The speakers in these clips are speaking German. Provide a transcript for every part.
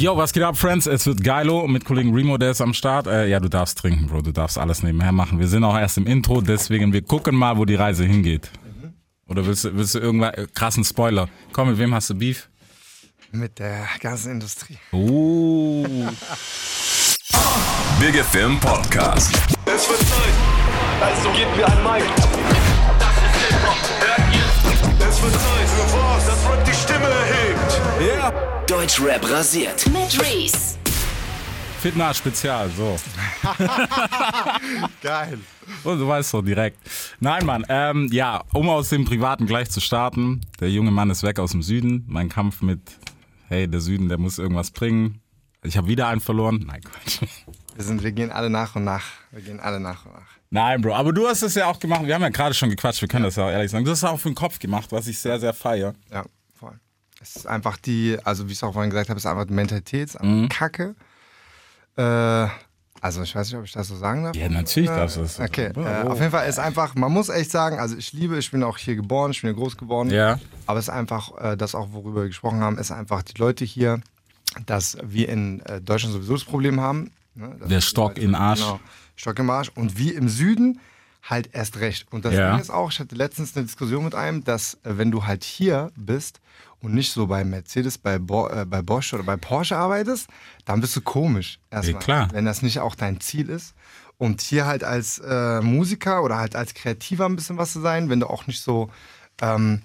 Yo, was geht ab, Friends? Es wird geilo mit Kollegen Remo, der ist am Start. Äh, ja, du darfst trinken, Bro. Du darfst alles nebenher machen. Wir sind auch erst im Intro, deswegen wir gucken mal, wo die Reise hingeht. Oder willst du, willst du irgendwann äh, krassen Spoiler? Komm, mit wem hast du Beef? Mit der ganzen Industrie. Oh. Big FM Podcast. Es wird Zeit, also gebt mir ein Mic. Es wird Zeit für was, das Rap die Stimme erhebt. Deutschrap rasiert. mit Reese. Fitness Spezial, so. Geil. Und du weißt doch direkt. Nein, Mann, ähm, ja, um aus dem Privaten gleich zu starten. Der junge Mann ist weg aus dem Süden. Mein Kampf mit, hey, der Süden, der muss irgendwas bringen. Ich habe wieder einen verloren. Nein, Quatsch. Wir, sind, wir gehen alle nach und nach. Wir gehen alle nach und nach. Nein, Bro, aber du hast es ja auch gemacht. Wir haben ja gerade schon gequatscht, wir können das ja auch ehrlich sagen. Du hast es auch für den Kopf gemacht, was ich sehr, sehr feiere. Ja, voll. Es ist einfach die, also wie ich es auch vorhin gesagt habe, es ist einfach die Mentalität, es ist Mhm. einfach Kacke. Äh, also ich weiß nicht, ob ich das so sagen darf. Ja, natürlich darfst du das so Okay, sagen. äh, auf jeden Fall ist einfach, man muss echt sagen, also ich liebe, ich bin auch hier geboren, ich bin hier groß geworden. Ja. Aber es ist einfach, äh, das auch, worüber wir gesprochen haben, ist einfach die Leute hier, dass wir in äh, Deutschland sowieso das Problem haben. Ne? Der Stock in Arsch. Genau, Stock im Arsch. Und wir im Süden halt erst recht. Und das Ja. Ding ist auch, ich hatte letztens eine Diskussion mit einem, dass äh, wenn du halt hier bist und nicht so bei Mercedes, bei, Bo äh, bei Bosch oder bei Porsche arbeitest, dann bist du komisch. Erstmal, klar. Wenn das nicht auch dein Ziel ist. Und hier halt als äh, Musiker oder halt als Kreativer ein bisschen was zu sein, wenn du auch nicht so, ähm,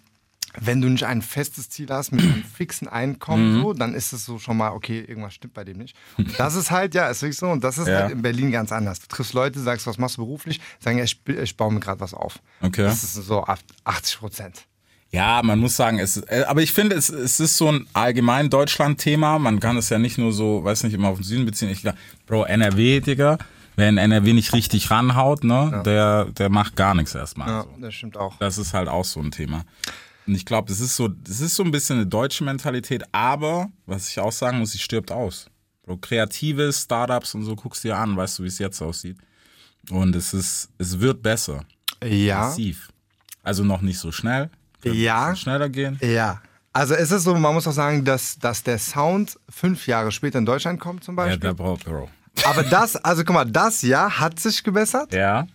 wenn du nicht ein festes Ziel hast mit einem fixen Einkommen, so, dann ist es so schon mal, okay, irgendwas stimmt bei dem nicht. Und das ist halt, ja, ist wirklich so. Und das ist Ja. halt in Berlin ganz anders. Du triffst Leute, sagst, was machst du beruflich? Sagen, ja, ich, ich baue mir gerade was auf. Okay. Das ist so ab 80 Prozent. Ja, man muss sagen, es ist, äh, aber ich finde, es, es ist so ein allgemein Deutschland-Thema. Man kann es ja nicht nur so, weiß nicht, immer auf den Süden beziehen. Ich glaube, Bro, NRW, Digga, wer in NRW nicht richtig ranhaut, ne, der, der macht gar nichts erstmal. Ja, so. das stimmt auch. Das ist halt auch so ein Thema. Und ich glaube, das ist so, das ist so ein bisschen eine deutsche Mentalität, aber, was ich auch sagen muss, sie stirbt aus. Bro, kreative Startups und so guckst dir an, weißt du, wie es jetzt aussieht. Und es ist, es wird besser. Ja. Massiv. Also noch nicht so schnell. Könnte Ja. Schneller gehen. Ja. Also es ist so, man muss auch sagen, dass, dass der Sound fünf Jahre später in Deutschland kommt zum Ja, Beispiel. der Bro, Bro. Aber das, also guck mal, das Jahr hat sich gebessert. Ja.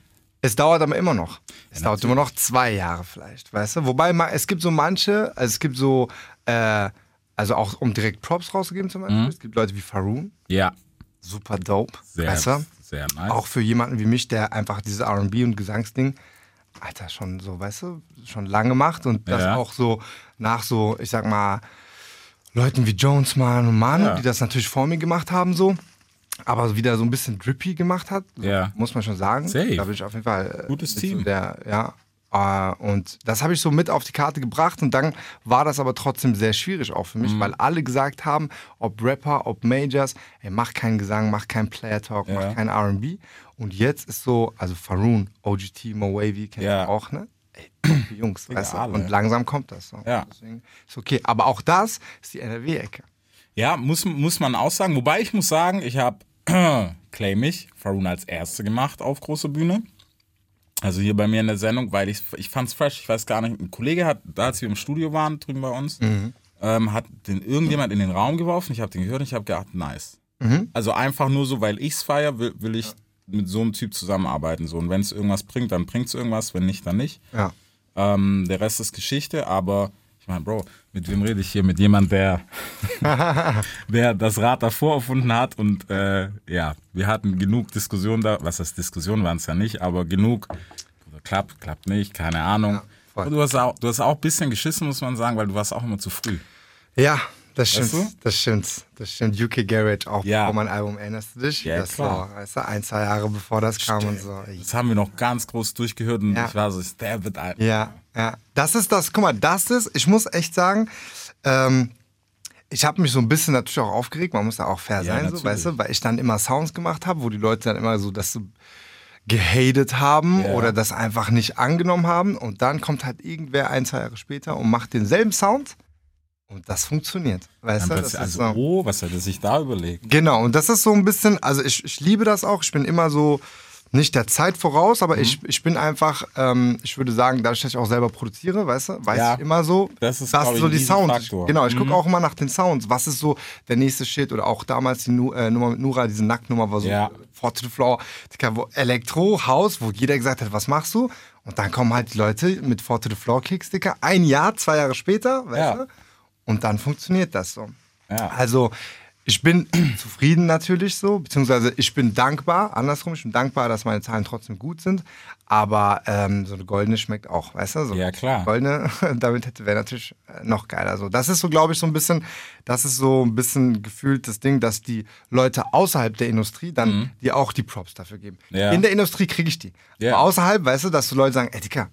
Es dauert aber immer noch. Es dauert immer noch zwei Jahre vielleicht, weißt du? Wobei es gibt so manche, also es gibt so, äh, also auch um direkt Props rauszugeben zum Beispiel, es gibt Leute wie Faroon, Ja. super dope, Sehr, weißt du? sehr nice. Auch für jemanden wie mich, der einfach dieses R&B und Gesangsding, Alter, schon so, weißt du, schon lange macht und das Ja. auch so nach so, ich sag mal, Leuten wie Jones Mann und Manu, Ja. die das natürlich vor mir gemacht haben so, aber wieder so ein bisschen drippy gemacht hat, Ja. muss man schon sagen. Safe. Da bin ich auf jeden Fall äh, Gutes Team. Der, ja. Äh, und das habe ich so mit auf die Karte gebracht und dann war das aber trotzdem sehr schwierig auch für mich, Mhm. weil alle gesagt haben, ob Rapper, ob Majors, ey, mach keinen Gesang, mach keinen Player Talk, Ja. mach keinen R&B. Und jetzt ist so, also Faroon, OGT, Mo Wavy, kennt Ja. ihr auch, ne? Ey, Jungs, weißt du? Und langsam kommt das. So. Ja. Deswegen ist okay. Aber auch das ist die NRW-Ecke. Ja, muss, muss man auch sagen. Wobei ich muss sagen, ich habe, claim ich, Faroon als Erste gemacht auf große Bühne. Also hier bei mir in der Sendung, weil ich, ich fand's fresh. Ich weiß gar nicht, ein Kollege hat, da als wir im Studio waren, drüben bei uns, ähm, hat den irgendjemand in den Raum geworfen. Ich habe den gehört und ich habe gedacht, nice. Also einfach nur so, weil ich's feier, will, will ich mit so einem Typ zusammenarbeiten. So. Und wenn es irgendwas bringt, dann bringt's irgendwas, wenn nicht, dann nicht. Ja. Ähm, der Rest ist Geschichte, aber meine, Bro, mit wem rede ich hier? Mit jemand, der, der das Rad davor erfunden hat und äh, ja, wir hatten genug Diskussionen da, was heißt Diskussionen waren es ja nicht, aber genug, klappt, klappt nicht, keine Ahnung. und du hast, auch, du hast auch ein bisschen geschissen, muss man sagen, weil du warst auch immer zu früh. Ja, das stimmt. Weißt du? Das stimmt. Das stimmt. UK Garage auch Ja. vor mein Album erinnerst du dich? Ja, das klar. war, weißt du, ein, zwei Jahre bevor das kam und so. Das haben wir noch ganz groß durchgehört und Ja. ich war so, der wird ein. Ja, ja. Das ist das, guck mal, das ist, ich muss echt sagen, ähm, ich habe mich so ein bisschen natürlich auch aufgeregt, man muss da auch fair Ja, sein, so, weißt du, weil ich dann immer Sounds gemacht habe, wo die Leute dann immer so das so gehatet haben Ja. oder das einfach nicht angenommen haben und dann kommt halt irgendwer ein, zwei Jahre später und macht denselben Sound und das funktioniert, weißt Dann du? Das also, so. oh, was hat er sich da überlegt? Genau, und das ist so ein bisschen, also ich, ich liebe das auch. Ich bin immer so, nicht der Zeit voraus, Mhm. aber ich, ich bin einfach, ähm, ich würde sagen, dadurch, dass ich auch selber produziere, weißt du, weiß Ja. ich immer so, Das ist, ich, so die Sounds. Riesenfaktor. Genau, ich Mhm. gucke auch immer nach den Sounds. Was ist so der nächste Shit oder auch damals die Nu äh, Nummer mit Nura, diese Nacktnummer war so Ja. Four to the Floor, Elektro, Haus, wo jeder gesagt hat, was machst du? Und dann kommen halt die Leute mit Four to the Floor Kicks, Digga, ein Jahr, zwei Jahre später, weißt Ja. du? Und dann funktioniert das so. Ja. Also, ich bin zufrieden natürlich so, beziehungsweise ich bin dankbar, andersrum, ich bin dankbar, dass meine Zahlen trotzdem gut sind, aber ähm, so eine goldene schmeckt auch, weißt du? So Ja, klar. Goldene, damit hätte wäre natürlich äh, noch geiler. So, das ist so, glaube ich, so ein bisschen, das ist so ein bisschen gefühlt das Ding, dass die Leute außerhalb der Industrie dann dir auch die Props dafür geben. Mhm. Ja. In der Industrie kriege ich die. Ja. Aber außerhalb, weißt du, dass so Leute sagen, ey, Dicker,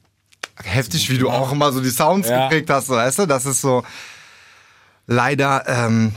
heftig, wie du auch immer so die Sounds Ja. geprägt hast, so, weißt du, das ist so leider ähm,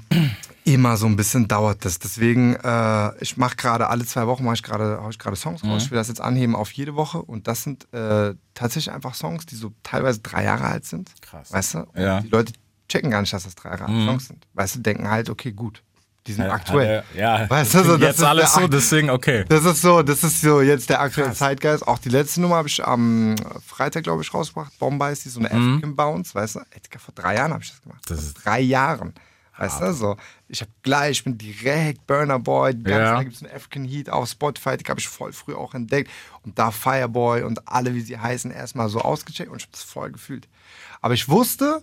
immer so ein bisschen dauert das. Deswegen, äh, ich mache gerade alle zwei Wochen mache ich gerade ich gerade Songs raus. Ich will das jetzt anheben auf jede Woche und das sind äh, tatsächlich einfach Songs, die so teilweise drei Jahre alt sind. Krass. Weißt du? Und Ja. Die Leute checken gar nicht, dass das drei Jahre alte Songs sind. Weißt du, denken halt, okay, gut, die sind aktuell. Ja, Weißt du, so, das jetzt ist alles so, deswegen, okay. Das ist so, das ist so jetzt der aktuelle Zeitgeist. Auch die letzte Nummer habe ich am Freitag, glaube ich, rausgebracht. Bombay ist die, so eine African Bounce, weißt du? Ey, vor drei Jahren habe ich das gemacht. Das vor drei Jahren. Weißt du, so. Ich habe gleich, ich bin direkt Burner Boy. Die ganze Ja. Zeit gibt es einen African Heat auf Spotify, die habe ich voll früh auch entdeckt. Und da Fireboy und alle, wie sie heißen, erstmal so ausgecheckt und ich habe das voll gefühlt. Aber ich wusste,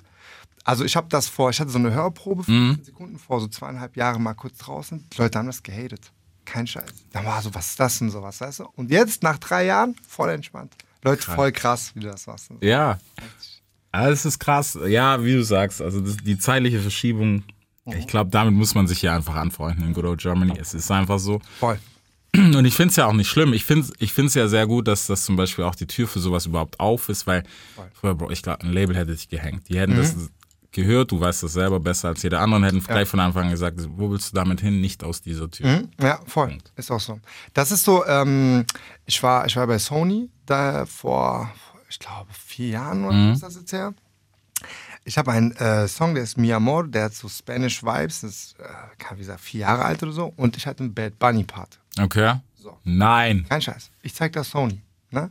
also ich habe das vor, ich hatte so eine Hörprobe, 15 Sekunden vor so zweieinhalb Jahren mal kurz draußen. Die Leute haben das gehatet. Kein Scheiß. Dann war so, was ist das und sowas, weißt du? Und jetzt, nach drei Jahren, voll entspannt. Leute, voll krass, wie du das machst. Ja. Alles ist krass. Ja, wie du sagst, also das, die zeitliche Verschiebung, ich glaube, damit muss man sich ja einfach anfreunden in Good Old Germany. Es ist einfach so. Voll. Und ich finde es ja auch nicht schlimm. Ich finde ich es ja sehr gut, dass das zum Beispiel auch die Tür für sowas überhaupt auf ist, weil früher, Bro, ich glaube, ein Label hätte dich gehängt. Die hätten das gehört, du weißt das selber besser als jeder andere, und hätten gleich von Anfang an gesagt, wo willst du damit hin? Nicht aus dieser Tür. Mhm. Ja, voll. Ist auch so. Das ist so, ähm, ich, war, ich war bei Sony da vor, ich glaube, vier Jahren oder so ist das jetzt her. Ich habe einen äh, Song, der ist Mi Amor, der hat so Spanish Vibes, das ist, äh, kann wie gesagt, vier Jahre alt oder so. Und ich hatte einen Bad Bunny Part. Okay? So. Nein. Kein Scheiß. Ich zeig das Sony. Ne?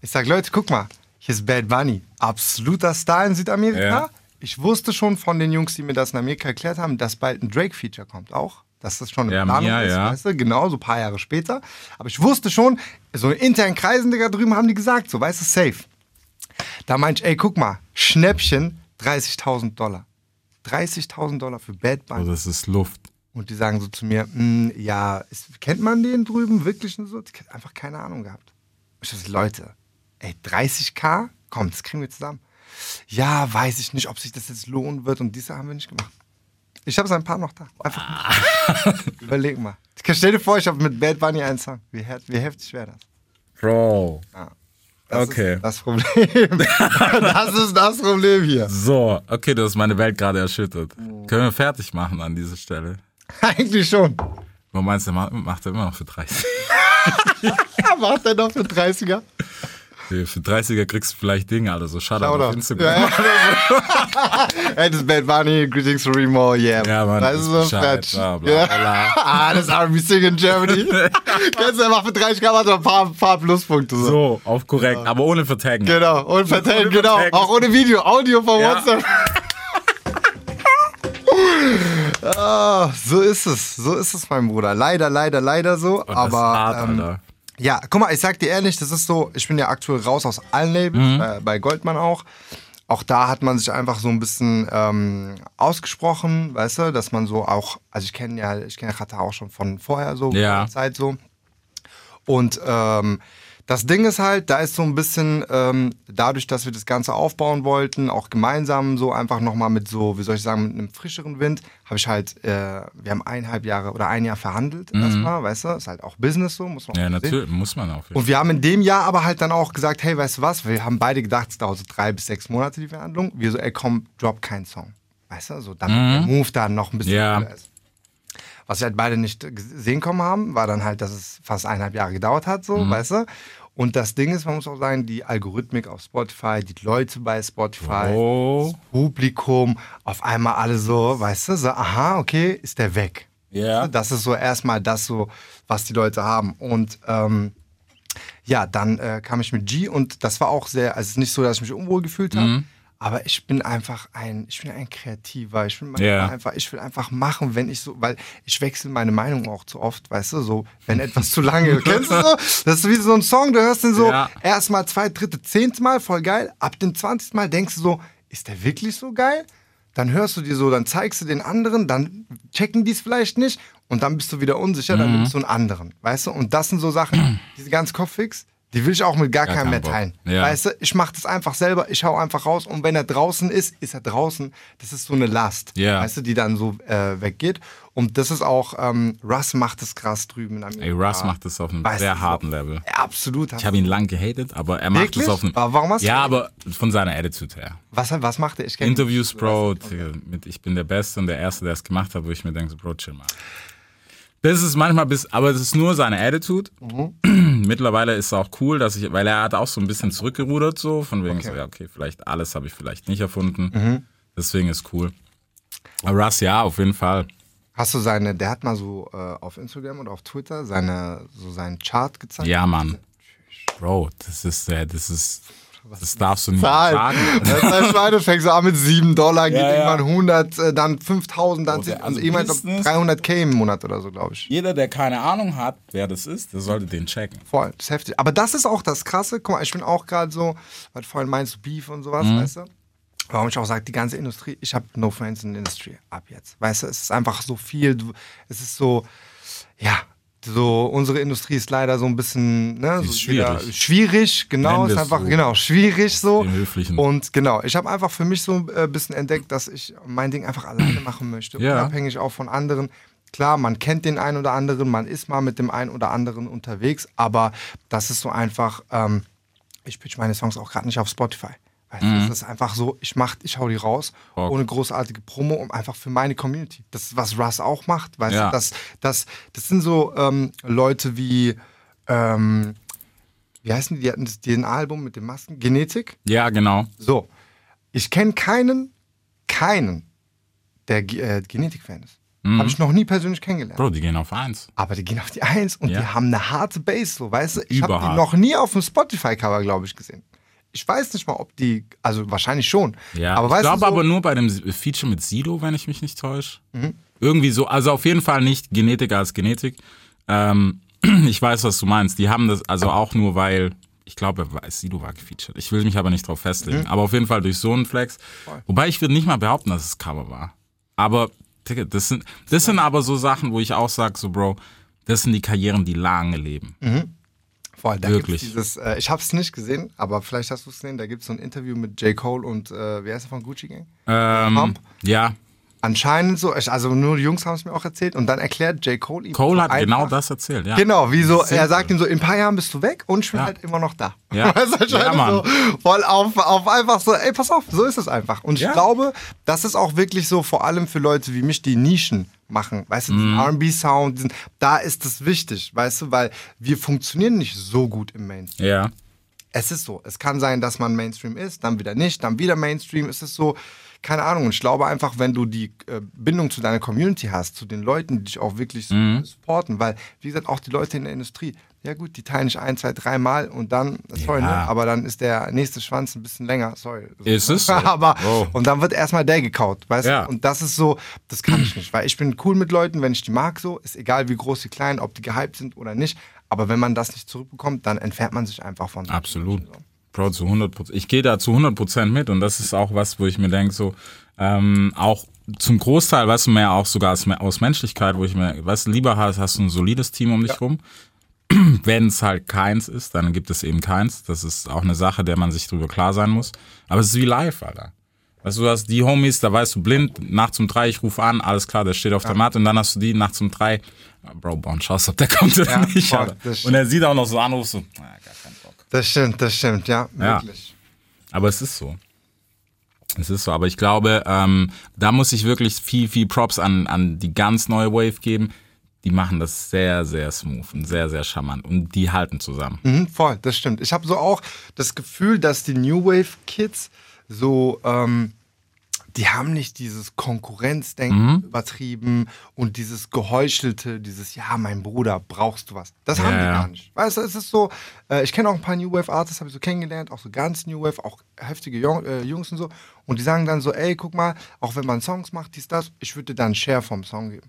Ich sag, Leute, guck mal, hier ist Bad Bunny. Absoluter Star in Südamerika. Ja. Ich wusste schon von den Jungs, die mir das in Amerika erklärt haben, dass bald ein Drake-Feature kommt auch. Dass das schon eine Ja, Planung Mia, ist, ja. weißt du? Genau, so ein paar Jahre später. Aber ich wusste schon, so in internen Kreisen, Digga, drüben haben die gesagt, so, weißt du, safe. Da meinte ich, ey, guck mal, Schnäppchen, 30.000 Dollar. 30.000 Dollar für Bad Bunny. Also das ist Luft. Und die sagen so zu mir, "Mm, ja, ist, kennt man den drüben wirklich und so? Ich hab einfach keine Ahnung gehabt. Ich so, Leute, ey, 30k? Komm, das kriegen wir zusammen. Ja, weiß ich nicht, ob sich das jetzt lohnen wird und diese haben wir nicht gemacht. Ich habe ein paar noch da. Einfach Überleg mal. Stell dir vor, ich habe mit Bad Bunny einen Song. Wie, wie heftig wäre das? Bro. Das Okay. Ist das Problem. das ist das Problem hier. So, okay, du hast meine Welt gerade erschüttert. Können wir fertig machen an dieser Stelle? Eigentlich schon. Was meinst du, ma- macht er immer noch für 30? Macht er noch für 30er? Für 30er kriegst du vielleicht Dinge, also so schade Schau auf. Instagram. Ja, ja. Hey, das ist Bad Bunny, Greetings to Remo, yeah. Ja, Mann, Das ist so fetch. bla, bla, Ja. bla. Ah, das R&B Sing in Germany. Kennst du, macht für 30 Gramm ein paar, paar Pluspunkte. So. So, auf korrekt, aber ohne Vertaggen. Genau, Ohne genau. Vertaggen. Auch ohne Video, Audio von Ja. WhatsApp. ah, so ist es, so ist es, mein Bruder. Leider, leider, leider so. Und das aber ist hart, ähm, Alter. Ja, guck mal, ich sag dir ehrlich, das ist so, ich bin ja aktuell raus aus allen Labels, äh, bei Goldman auch. Auch da hat man sich einfach so ein bisschen ähm, ausgesprochen, weißt du, dass man so auch, also ich kenne ja, ich kenne Rata auch schon von vorher so, Ja. Zeit so. Und ähm, das Ding ist halt, da ist so ein bisschen, ähm, dadurch, dass wir das Ganze aufbauen wollten, auch gemeinsam so einfach nochmal mit so, wie soll ich sagen, mit einem frischeren Wind, habe ich halt, äh, wir haben eineinhalb Jahre oder ein Jahr verhandelt erstmal, weißt du, ist halt auch Business so, muss man Ja, auch sehen. natürlich, muss man auch. Und wir haben in dem Jahr aber halt dann auch gesagt, hey, weißt du was, wir haben beide gedacht, es dauert so drei bis sechs Monate die Verhandlung. Wir so, ey, komm, drop keinen Song. Weißt du, so damit der Move dann noch ein bisschen Ja. ist. Was wir halt beide nicht gesehen kommen haben, war dann halt, dass es fast eineinhalb Jahre gedauert hat, so, weißt du. Und das Ding ist, man muss auch sagen, die Algorithmik auf Spotify, die Leute bei Spotify, Oh. Publikum, auf einmal alle so, weißt du, so, aha, okay, ist der weg. Ja. Das ist so erstmal das so, was die Leute haben. Und ähm, Ja, dann äh, kam ich mit G und das war auch sehr, also es ist nicht so, dass ich mich unwohl gefühlt habe, Mhm. Aber ich bin einfach ein, ich bin ein Kreativer, ich bin Ja. einfach, ich will einfach machen, wenn ich so, weil ich wechsle meine Meinung auch zu oft, weißt du, so, wenn etwas zu lange, kennst du so? Das ist wie so ein Song, du hörst den so Ja. erstmal, zwei, dritte, zehnte Mal, voll geil, ab dem zwanzigsten Mal denkst du so, ist der wirklich so geil? Dann hörst du dir so, dann zeigst du den anderen, dann checken die es vielleicht nicht und dann bist du wieder unsicher, Mhm. dann nimmst du einen anderen, weißt du? Und das sind so Sachen, diese ganz Kopffix, die will ich auch mit gar, Gar keinem mehr teilen. Ja. Weißt du, ich mach das einfach selber, ich hau einfach raus und wenn er draußen ist, ist er draußen. Das ist so eine Last, Ja. weißt du, die dann so äh, weggeht. Und das ist auch, ähm, Russ macht das krass drüben in Amerika. Ey, Russ macht das auf einem Weißt sehr harten Level. Ja, absolut. Ich habe ihn lang gehatet, aber er macht es auf einem. Aber warum hast du Ja, aber von seiner Attitude her. was, was macht er? Ich Interviews, Bro, mit Ich bin der Beste und der Erste, der es gemacht hat, wo ich mir denke, so, Bro, chill mal. Das ist manchmal bis, aber es ist nur seine Attitude. Mhm. Mittlerweile ist es auch cool, dass ich, weil er hat auch so ein bisschen zurückgerudert, so, von wegen so, ja, okay, vielleicht alles habe ich vielleicht nicht erfunden. Mhm. Deswegen ist cool. Aber Russ, ja, auf jeden Fall. Hast du seine, der hat mal so äh, auf Instagram oder auf Twitter seine, so seinen Chart gezeigt? Ja, Mann. Bro, das ist, äh, das ist, das darfst du nicht Zahl. sagen. Das Schweine fängt so an mit 7 Dollar, geht Ja, ja. irgendwann 100, äh, dann 5000, dann Oh, der- sind also also irgendwann Business- 300k im Monat oder so, glaube ich. Jeder, der keine Ahnung hat, wer das ist, der sollte den checken. Voll, das ist heftig. Aber das ist auch das Krasse. Guck mal, ich bin auch gerade so, weil du vorhin meinst, Beef und sowas, Mhm. weißt du? Warum ich auch sage, die ganze Industrie, ich habe no friends in the industry ab jetzt. Weißt du, es ist einfach so viel, du, es ist so, ja, so, unsere Industrie ist leider so ein bisschen, ne, so schwierig. schwierig, genau, Nennen ist einfach, so. genau, schwierig so. Und genau, ich habe einfach für mich so ein äh, bisschen entdeckt, dass ich mein Ding einfach alleine machen möchte, Ja. unabhängig auch von anderen. Klar, man kennt den einen oder anderen, man ist mal mit dem einen oder anderen unterwegs, aber das ist so einfach, ähm, ich pitch meine Songs auch gerade nicht auf Spotify. Weißt du, das ist einfach so, ich mach, ich hau die raus, Bock. ohne großartige Promo, um einfach für meine Community. Das ist, was Russ auch macht, weißt Ja. du, das, das, das sind so ähm, Leute wie, ähm, wie heißen die, die hatten das DNA-Album mit den Masken, Genetik. Ja, genau. So, ich kenne keinen, keinen, der äh, Genetik-Fan ist. Habe ich noch nie persönlich kennengelernt. Bro, die gehen auf eins. Aber die gehen auf die Eins und Ja. die haben eine harte Base, so, weißt du? Ich habe die noch nie auf dem Spotify-Cover, glaube ich, gesehen. Ich weiß nicht mal, ob die, also wahrscheinlich schon. Ja, aber ich glaube so, aber nur bei dem Feature mit Sido, wenn ich mich nicht täusche. Mhm. Irgendwie so, also auf jeden Fall nicht Genetik als Genetik. Ähm, ich weiß, was du meinst. Die haben das also auch nur, weil, ich glaube, Sido war gefeatured. Ich will mich aber nicht drauf festlegen. Mhm. Aber auf jeden Fall durch so einen Flex. Wobei ich würde nicht mal behaupten, dass es Cover war. Aber, das sind, das sind aber so Sachen, wo ich auch sage, so, Bro, das sind die Karrieren, die lange leben. Voll, da wirklich. Gibt's dieses, äh, ich habe es nicht gesehen, aber vielleicht hast du es gesehen, da gibt es so ein Interview mit J. Cole und, äh, wie heißt er von Gucci Gang? Ähm, Pump? ja, Anscheinend so, also nur die Jungs haben es mir auch erzählt und dann erklärt J. Cole ihm Cole hat genau das erzählt, ja. Genau, wie so, er sagt ihm so, in ein paar Jahren bist du weg und ich bin Ja. halt immer noch da. Ja. Weißt du, anscheinend Ja, Mann. so, voll auf, auf einfach so, ey, pass auf, so ist es einfach. Und ich Ja. glaube, das ist auch wirklich so, vor allem für Leute wie mich, die Nischen machen, weißt du, Mhm. diesen R&B-Sound, diesen- da ist es wichtig, weißt du, weil wir funktionieren nicht so gut im Mainstream. Ja. Es ist so. Es kann sein, dass man Mainstream ist, dann wieder nicht, dann wieder Mainstream. Es ist so, keine Ahnung. Und ich glaube einfach, wenn du die äh, Bindung zu deiner Community hast, zu den Leuten, die dich auch wirklich so Mhm. supporten, weil, wie gesagt, auch die Leute in der Industrie, ja gut, die teilen dich ein, zwei, dreimal und dann, sorry, Ja. ne, aber dann ist der nächste Schwanz ein bisschen länger, sorry. Ist es so? aber, Oh. und dann wird erstmal der gekaut, weißt Ja. du? Und das ist so, das kann ich nicht, weil ich bin cool mit Leuten, wenn ich die mag so, ist egal wie groß, wie klein, ob die gehypt sind oder nicht, aber wenn man das nicht zurückbekommt, dann entfernt man sich einfach von Absolut. Bro, zu 100 Prozent. Ich gehe da zu 100 Prozent mit und das ist auch was, wo ich mir denke, so, ähm, auch zum Großteil, weißt du, mehr auch sogar aus, Menschlichkeit, wo ich mir, weißt du, lieber hast, hast du ein solides Team um dich rum. Wenn es halt keins ist, dann gibt es eben keins. Das ist auch eine Sache, der man sich drüber klar sein muss. Aber es ist wie live, Alter. Weißt du, du hast die Homies, da weißt du blind, nachts um drei, ich rufe an, alles klar, der steht auf der Matte und dann hast du die nachts um drei, ah, Bro, Bon, schaust, ob der kommt oder Ja, nicht, stimmt. Und er sieht auch noch so an, rufst so, ah, gar keinen Bock. Das stimmt, das stimmt, ja, Ja. wirklich. Aber es ist so. Es ist so. Aber ich glaube, ähm, da muss ich wirklich viel, viel Props an, an die ganz neue Wave geben. Die machen das sehr, sehr smooth und sehr, sehr charmant. Und die halten zusammen. Mhm, voll, das stimmt. Ich habe so auch das Gefühl, dass die New Wave Kids so ähm, die haben nicht dieses Konkurrenzdenken übertrieben und dieses geheuchelte, dieses, ja, mein Bruder, brauchst du was. Das haben die Ja. gar nicht. Weißt du, es ist so, äh, ich kenne auch ein paar New Wave Artists, habe ich so kennengelernt, auch so ganz New Wave, auch heftige Jung, äh, Jungs und so. Und die sagen dann so, ey, guck mal, auch wenn man Songs macht, dies, das, ich würde dir dann einen Share vom Song geben.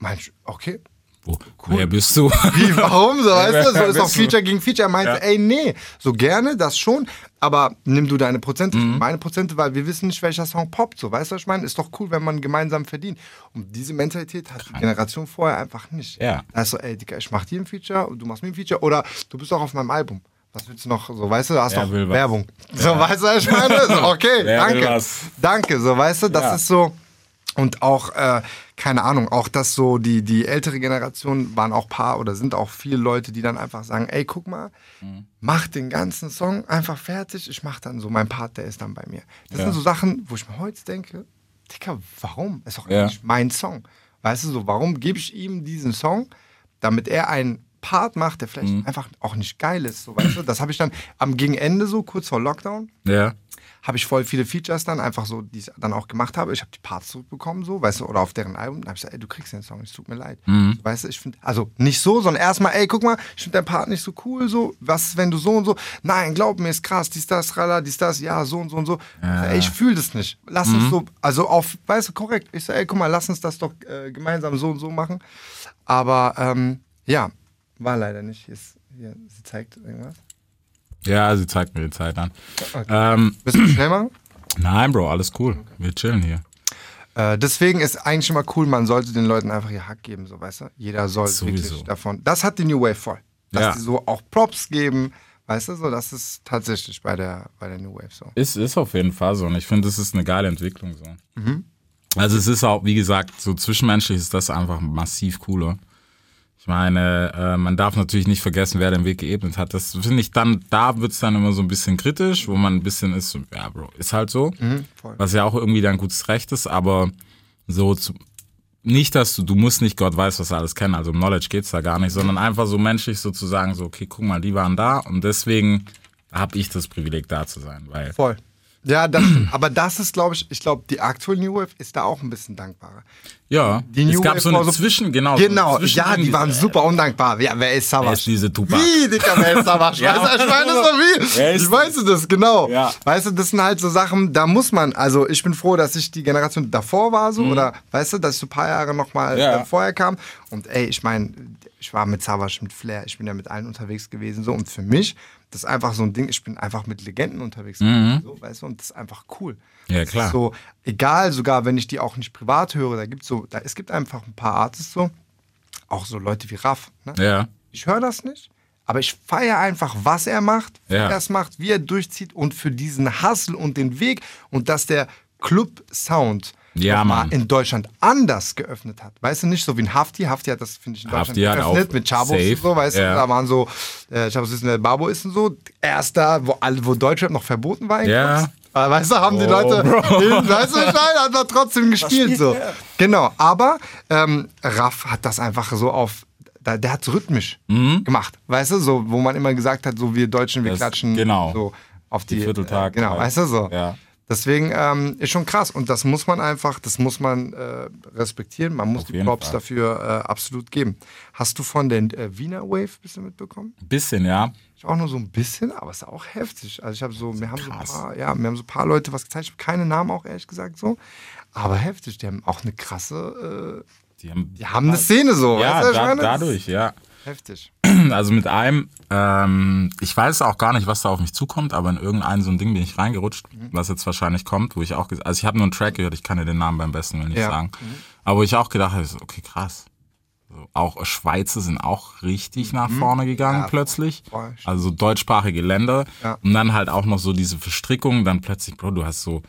Meinst okay, Wo, Wer bist du? wie, warum so, weißt du? So ist auch du? Feature gegen Feature. Er meinte, Ja. ey, nee, so gerne, das schon, aber nimm du deine Prozente, Mhm. meine Prozente, weil wir wissen nicht, welcher Song poppt, so, weißt du, was ich meine? Ist doch cool, wenn man gemeinsam verdient. Und diese Mentalität hat die Generation vorher einfach nicht. Ja. Da ist so, ey, Digga, ich mach dir ein Feature und du machst mir ein Feature oder du bist auch auf meinem Album. Was willst du noch, so, weißt du, du hast Wer doch will was? Werbung. So, weißt du, was ich meine? So, okay, Wer danke. Danke, so, weißt du, das Ja. ist so. Und auch, äh, keine Ahnung, auch das so, die, die ältere Generation waren auch paar oder sind auch viele Leute, die dann einfach sagen, ey, guck mal, Mhm. mach den ganzen Song einfach fertig, ich mach dann so, mein Part, der ist dann bei mir. Das Ja. sind so Sachen, wo ich mir heute denke, Dicker, warum? Ist doch Ja. eigentlich mein Song. Weißt du so, warum gebe ich ihm diesen Song, damit er einen Part macht, der vielleicht Mhm. einfach auch nicht geil ist, so, weißt du? Das habe ich dann am Gegenende so, kurz vor Lockdown, ja. habe ich voll viele Features dann einfach so, die ich dann auch gemacht habe. Ich habe die Parts zurückbekommen, so, weißt du, oder auf deren Album. Dann habe ich gesagt, ey, du kriegst den Song, es tut mir leid. Mhm. So, weißt du, ich finde, also nicht so, sondern erstmal, ey, guck mal, ich finde deinen Part nicht so cool, so, was ist, wenn du so und so, nein, glaub mir, ist krass, dies, das, rala, dies, das, ja, so und so und so. Ich sag, ey, ich fühle das nicht. Lass Mhm. uns so, also auf, weißt du, korrekt. Ich sage, ey, guck mal, lass uns das doch äh, gemeinsam so und so machen. Aber, ähm, ja, war leider nicht. Hier ist, hier, sie zeigt irgendwas. Ja, sie zeigt mir die Zeit an. Ähm, Willst du schnell machen? nein, Bro, alles cool. Wir chillen hier. Äh, deswegen ist eigentlich immer cool, man sollte den Leuten einfach ihr Hack geben, so weißt du? Jeder soll Sowieso. wirklich davon. Das hat die New Wave voll. Dass Ja. die so auch Props geben, weißt du, so, das ist tatsächlich bei der, bei der New Wave so. Ist, ist auf jeden Fall so. Und ich finde, das ist eine geile Entwicklung so. Mhm. Also es ist auch, wie gesagt, so zwischenmenschlich ist das einfach massiv cooler. Ich meine, äh, man darf natürlich nicht vergessen, wer den Weg geebnet hat. Das finde ich dann, da wird's dann immer so ein bisschen kritisch, wo man ein bisschen ist, so, ja, Bro, ist halt so. Mhm. Was ja auch irgendwie dein gutes Recht ist, aber so zu, nicht, dass du, du musst nicht Gott weiß, was alles kennen, also um Knowledge geht's da gar nicht, sondern einfach so menschlich sozusagen so, okay, guck mal, die waren da und deswegen habe ich das Privileg da zu sein, weil Voll. Ja, das. Aber das ist, glaube ich, ich glaube, die aktuelle New Wave ist da auch ein bisschen dankbarer. Ja, Die es New gab Wave so eine so- Zwischen, genau. so Genau, Zwischending, ja, die waren diese- super undankbar. Ja, wer ist? Wer ist diese Tupac? Wie, Dicker, wer ist Savage? Ja. ich meine so wie? Wer ist Wie weißt du das, genau. Ja. Weißt du, das sind halt so Sachen, da muss man, also ich bin froh, dass ich die Generation davor war so, oder weißt du, dass ich so ein paar Jahre nochmal Mhm. Ja. äh, vorher kam. Und ey, ich meine, ich war mit Savage, mit Flair, ich bin ja mit allen unterwegs gewesen so. Und für mich, das ist einfach so ein Ding, ich bin einfach mit Legenden unterwegs gewesen, so, weißt du, und das ist einfach cool. Mhm. Ja, klar. So, egal, sogar wenn ich die auch nicht privat höre, da gibt's so, da, es gibt einfach ein paar Artists so, auch so Leute wie Raff. Ne? Ja, Ich höre das nicht, aber ich feiere einfach, was er macht, wie Ja. er es macht, wie er durchzieht und für diesen Hustle und den Weg und dass der Club-Sound Ja, mal in Deutschland anders geöffnet hat. Weißt du, nicht so wie ein Hafti. Hafti hat das, finde ich, in Deutschland Hafti geöffnet mit Chabos safe, und so, weißt ja. du. Da waren so, äh, Chabos ist der Babo ist und so. Erster, wo, wo Deutschrap noch verboten war. Ja. Clubs. Aber weißt du, haben die Oh, Leute, Bro. den, weißt du, Stein hat er trotzdem gespielt so. Genau, aber ähm, Raff hat das einfach so auf, der hat es rhythmisch gemacht, weißt du, so, wo man immer gesagt hat, so wir Deutschen, wir Das- klatschen genau. so auf die, Die Vierteltag Äh, genau, halt. weißt du so. Ja. Deswegen ähm, ist schon krass und das muss man einfach, das muss man äh, respektieren. Man muss Auf die Props Fall. dafür äh, absolut geben. Hast du von der äh, Wiener Wave ein bisschen mitbekommen? ein bisschen, ja. Ich auch nur so ein bisschen, aber es ist auch heftig. Also ich habe so, wir haben so ein paar, ja, wir haben so ein paar Leute was gezeigt. Ich habe keine Namen auch ehrlich gesagt so, aber heftig. Die haben auch eine krasse, äh, Die haben, die haben eine Szene so. ja, weißt du, da, dadurch, ja. Heftig. Also mit einem, ähm, ich weiß auch gar nicht, was da auf mich zukommt, aber in irgendein so ein Ding bin ich reingerutscht, Mhm. was jetzt wahrscheinlich kommt, wo ich auch, also ich habe nur einen Track gehört, ich kann dir den Namen beim besten Willen nicht Ja. sagen, aber wo ich auch gedacht habe, okay, krass. So, auch Schweizer sind auch richtig nach vorne gegangen Mhm. Ja, plötzlich. voll. Also deutschsprachige Länder. Ja. Und dann halt auch noch so diese Verstrickung, dann plötzlich, Bro, du hast so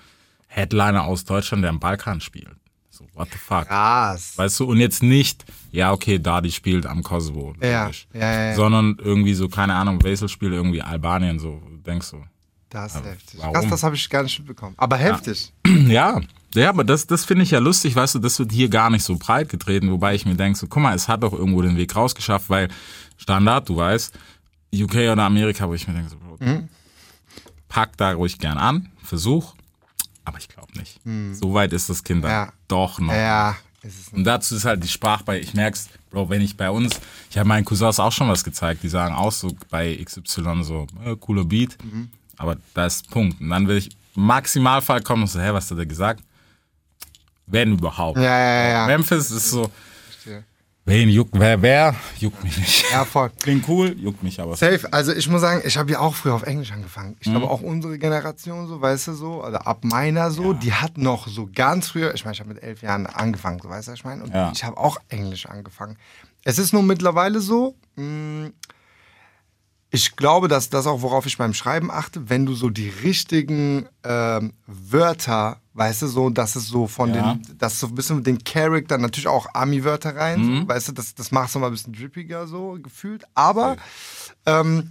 Headliner aus Deutschland, der im Balkan spielt. So, what the fuck? Krass. Weißt du, und jetzt nicht, ja, okay, Dadi spielt am Kosovo. Ja, ja, ja, ja. Sondern irgendwie so, keine Ahnung, Wesel spielt irgendwie Albanien, so, denkst du. Das ist heftig. warum? Krass, das habe ich gar nicht mitbekommen. Aber heftig. Ja, ja, aber das, das finde ich ja lustig, weißt du, das wird hier gar nicht so breit getreten, wobei ich mir denke, so, guck mal, es hat doch irgendwo den Weg rausgeschafft, weil Standard, du weißt, UK oder Amerika, wo ich mir denke, so, Bro, Mhm. pack da ruhig gern an, versuch, Aber ich glaube nicht. So weit ist das Kind dann Ja. doch noch. Ja, ist es Und dazu ist halt die Sprachbarriere. Ich merk's, Bro, wenn ich bei uns, ich habe meinen Cousins auch schon was gezeigt, die sagen auch so bei XY so, äh, cooler Beat, Mhm. aber da ist Punkt. Und dann will ich im Maximalfall kommen und so, hä, was hat er gesagt? Wenn überhaupt. Ja, ja, ja. Memphis ist so. Wen juckt, wer, wer, juckt mich nicht. Ja, voll. Klingt cool, juckt mich aber. Safe. Also ich muss sagen, ich habe ja auch früher auf Englisch angefangen. Ich Mhm. glaube auch unsere Generation so, weißt du so, oder ab meiner so, die hat noch so ganz früher, ich meine, ich habe mit elf Jahren angefangen, so weißt du, was ich meine? Und Ja. ich habe auch Englisch angefangen. Es ist nur mittlerweile so, mh, ich glaube, dass das auch, worauf ich beim Schreiben achte, wenn du so die richtigen ähm, Wörter, weißt du, so, dass es so von Ja. den, dass so ein bisschen mit den Charakter, natürlich auch Ami-Wörter rein, so, weißt du, das, das macht es nochmal ein bisschen drippiger so gefühlt, aber ähm,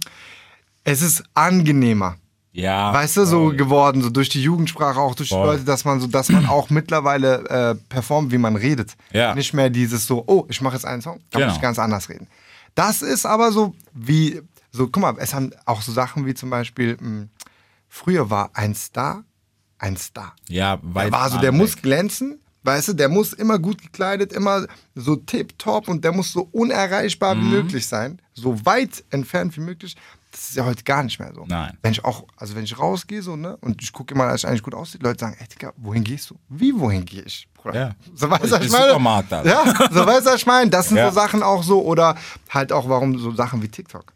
es ist angenehmer. Ja. Weißt du, so voll. geworden, so durch die Jugendsprache, auch durch die Voll. Leute, dass man so, dass man auch mittlerweile äh, performt, wie man redet. Ja. Nicht mehr dieses so, oh, ich mache jetzt einen Song, da muss Genau. ich ganz anders reden. Das ist aber so wie, so, guck mal, es haben auch so Sachen wie zum Beispiel, mh, früher war ein Star ein Star. Ja, weil Der war so, der muss glänzen, weißt du, der muss immer gut gekleidet, immer so tipptopp und der muss so unerreichbar Mhm. wie möglich sein, so weit entfernt wie möglich. Das ist ja heute gar nicht mehr so. Nein. Wenn ich auch, also wenn ich rausgehe so, ne, und ich gucke immer, dass ich eigentlich gut aussehe, Leute sagen, ey, Digga, wohin gehst du? Wie, wohin gehe ich? Bruder? Ja. So weißt du, Ich meine? Supermarkt, Alter. Ja, so weißt du, was ich meine? Das sind Ja. so Sachen auch so, oder halt auch, warum so Sachen wie TikTok.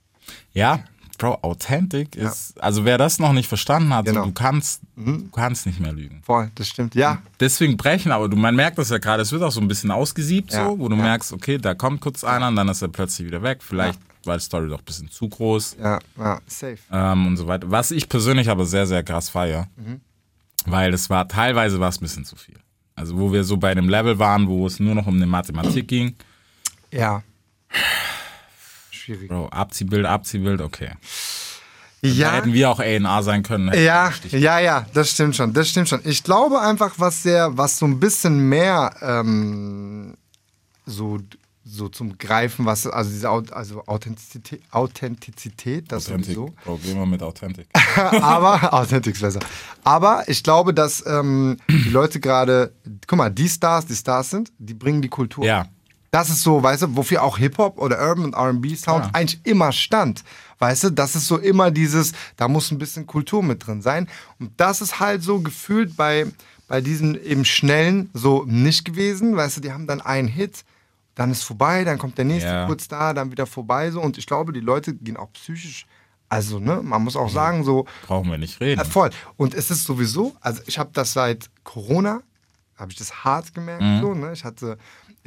Ja, Bro, Authentic ist, also wer das noch nicht verstanden hat, Genau. so, du kannst, du kannst nicht mehr lügen. Voll, das stimmt. Ja, Deswegen brechen, aber du, man merkt das ja gerade, es wird auch so ein bisschen ausgesiebt, Ja, so, wo du ja. merkst, okay, da kommt kurz einer und dann ist er plötzlich wieder weg. Vielleicht war die Story doch ein bisschen zu groß ja, ja, safe. ähm, und so weiter. Was ich persönlich aber sehr, sehr krass feier, Mhm. weil es war, teilweise war es ein bisschen zu viel. Also wo wir so bei einem Level waren, wo es nur noch um eine Mathematik ging. Ja. Schwierig. Bro, Abziehbild, Abziehbild, okay. Da Ja. hätten wir auch A&A sein können. ne? Ja, ja, ja, das stimmt schon, das stimmt schon. Ich glaube einfach, was sehr, was so ein bisschen mehr ähm, so, so zum Greifen, was, also diese also Authentizität, Authentizität, das Authentic. sowieso. Bro, gehen wir mit Authentic. aber Authentic ist besser. Aber ich glaube, dass ähm, die Leute gerade, guck mal, die Stars, die Stars sind, die bringen die Kultur. Ja. Das ist so, weißt du, wofür auch Hip-Hop oder Urban und RB-Sound Ja. eigentlich immer stand. Weißt du, das ist so immer dieses, da muss ein bisschen Kultur mit drin sein. Und das ist halt so gefühlt bei, bei diesen eben schnellen so nicht gewesen. Weißt du, die haben dann einen Hit, dann ist vorbei, dann kommt der nächste Ja. kurz da, dann wieder vorbei. So. Und ich glaube, die Leute gehen auch psychisch. Also, ne, man muss auch sagen, so, Brauchen wir nicht reden. ja, voll. Und es ist sowieso, also ich habe das seit Corona, habe ich das hart gemerkt. Mhm. So, ne? Ich hatte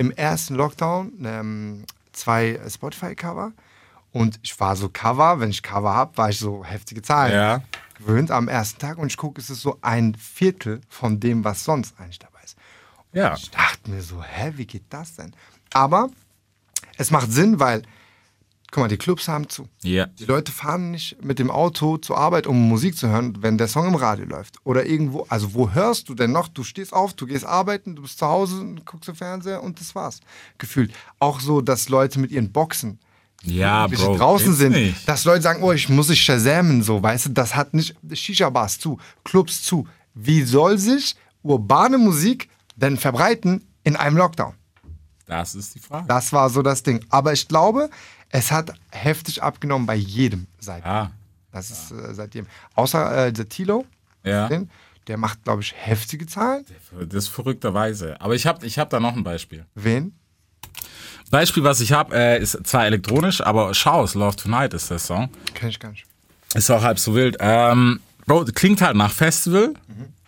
im ersten Lockdown ähm, zwei Spotify-Cover und ich war so Cover, wenn ich Cover habe, war ich so heftige Zahlen Ja. gewöhnt am ersten Tag und ich gucke, es ist so ein Viertel von dem, was sonst eigentlich dabei ist. Ja. Ich dachte mir so, hä, wie geht das denn? Aber es macht Sinn, weil, guck mal, die Clubs haben zu. Ja. Die Leute fahren nicht mit dem Auto zur Arbeit, um Musik zu hören, wenn der Song im Radio läuft. Oder irgendwo, also wo hörst du denn noch? Du stehst auf, du gehst arbeiten, du bist zu Hause, guckst im Fernseher und das war's. Gefühlt. Auch so, dass Leute mit ihren Boxen Ja, Bro. draußen sind, Nicht. dass Leute sagen, oh, ich muss sich shazamen, so, weißt du, das hat nicht, Shisha-Bars zu, Clubs zu. Wie soll sich urbane Musik denn verbreiten in einem Lockdown? Das ist die Frage. Das war so das Ding. Aber ich glaube, es hat heftig abgenommen bei jedem seitdem. Ja. Das ist äh, seitdem. Außer äh, der Tilo, Ja. den, der macht, glaube ich, heftige Zahlen. Das ist verrückterweise. Aber ich habe ich hab da noch ein Beispiel. Wen? Beispiel, was ich habe, äh, ist zwar elektronisch, aber Schaus, Love Tonight ist der Song. Kenn ich gar nicht. Ist auch halb so wild. Ähm, Bro, klingt halt nach Festival,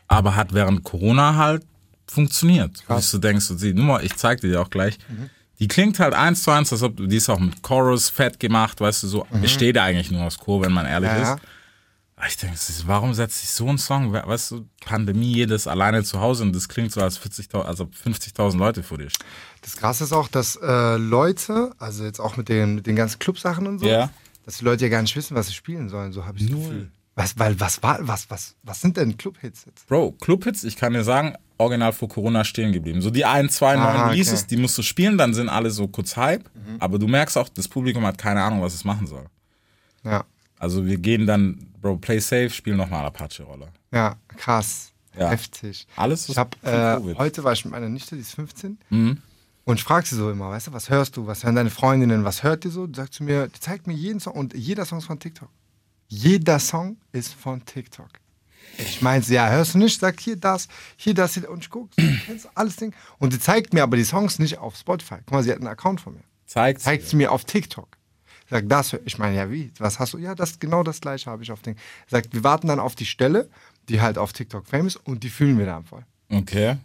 aber hat während Corona halt funktioniert. Wo du denkst, du, die Nummer, ich zeig dir auch gleich. Die klingt halt eins zu eins, als ob du, die ist auch mit Chorus fett gemacht, weißt du, so, besteht eigentlich nur aus Chor, wenn man ehrlich Ja, ist. Aber ich denke, warum setzt sich so ein Song, we- weißt du, Pandemie, jedes alleine zu Hause und das klingt so, als 40.000, also 50.000 Leute vor dir stehen. Das Krasse ist auch, dass äh, Leute, also jetzt auch mit den, mit den ganzen Clubsachen und so, Ja. dass die Leute ja gar nicht wissen, was sie spielen sollen. So habe ich das Gefühl. Was, weil, was, war, was, was, was sind denn Clubhits jetzt? Bro, Clubhits, ich kann dir sagen, original vor Corona stehen geblieben. So die ein, zwei neuen Aha, Releases, okay. die musst du spielen, dann sind alle so kurz Hype. Aber du merkst auch, das Publikum hat keine Ahnung, was es machen soll. Ja, Also wir gehen dann, Bro, play safe, spielen nochmal Apache-Rolle. ja, krass. Ja. Heftig. Alles Ich ist hab, äh, heute war ich mit meiner Nichte, die ist 15. Mhm. Und ich frage sie so immer, weißt du, was hörst du? Was hören deine Freundinnen? Was hört ihr so? Die sagt zu mir, die zeigt mir jeden Song und jeder Song ist von TikTok. Jeder Song ist von TikTok. Ich meinte, ja, hörst du nicht? Sag hier das, hier das, hier. Und ich gucke, du kennst alles Ding. Und sie zeigt mir aber die Songs nicht auf Spotify. Guck mal, sie hat einen Account von mir. Zeigt Zeigt sie mir auf TikTok. Sagt, das, ich meine, ja, wie? Was hast du? Ja, das, genau das gleiche habe ich auf Ding. Sagt, wir warten dann auf die Stelle, die halt auf TikTok famous und die fühlen wir dann voll. Okay.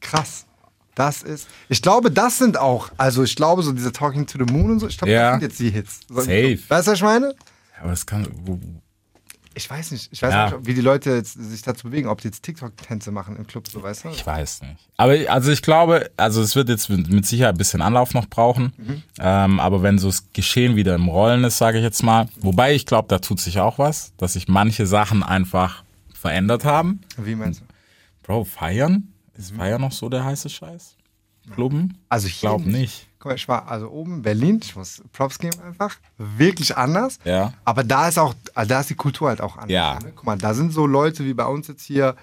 Krass. Das ist, ich glaube, das sind auch, also ich glaube, so diese Talking to the Moon und so, ich glaube, Ja. das sind jetzt die Hits. So, Safe. Weißt du, was ich meine? Aber das kann. Ich weiß nicht. Ich weiß Ja. nicht, wie die Leute jetzt sich dazu bewegen, ob die jetzt TikTok-Tänze machen im Club, so weißt du? ich weiß nicht. Aber also ich glaube, also es wird jetzt mit, Sicherheit ein bisschen Anlauf noch brauchen. Mhm. Ähm, aber wenn so das Geschehen wieder im Rollen ist, sage ich jetzt mal. Wobei ich glaube, da tut sich auch was, dass sich manche Sachen einfach verändert haben. Wie meinst du? Bro, feiern? Mhm. Ist Feiern noch so der heiße Scheiß? Clubben? Also Ich glaube nicht. Guck mal, ich war also oben in Berlin, ich muss Props geben einfach. Wirklich anders. Ja. Aber da ist auch, also da ist die Kultur halt auch anders. Ja. Ne? Guck mal, da sind so Leute wie bei uns jetzt hier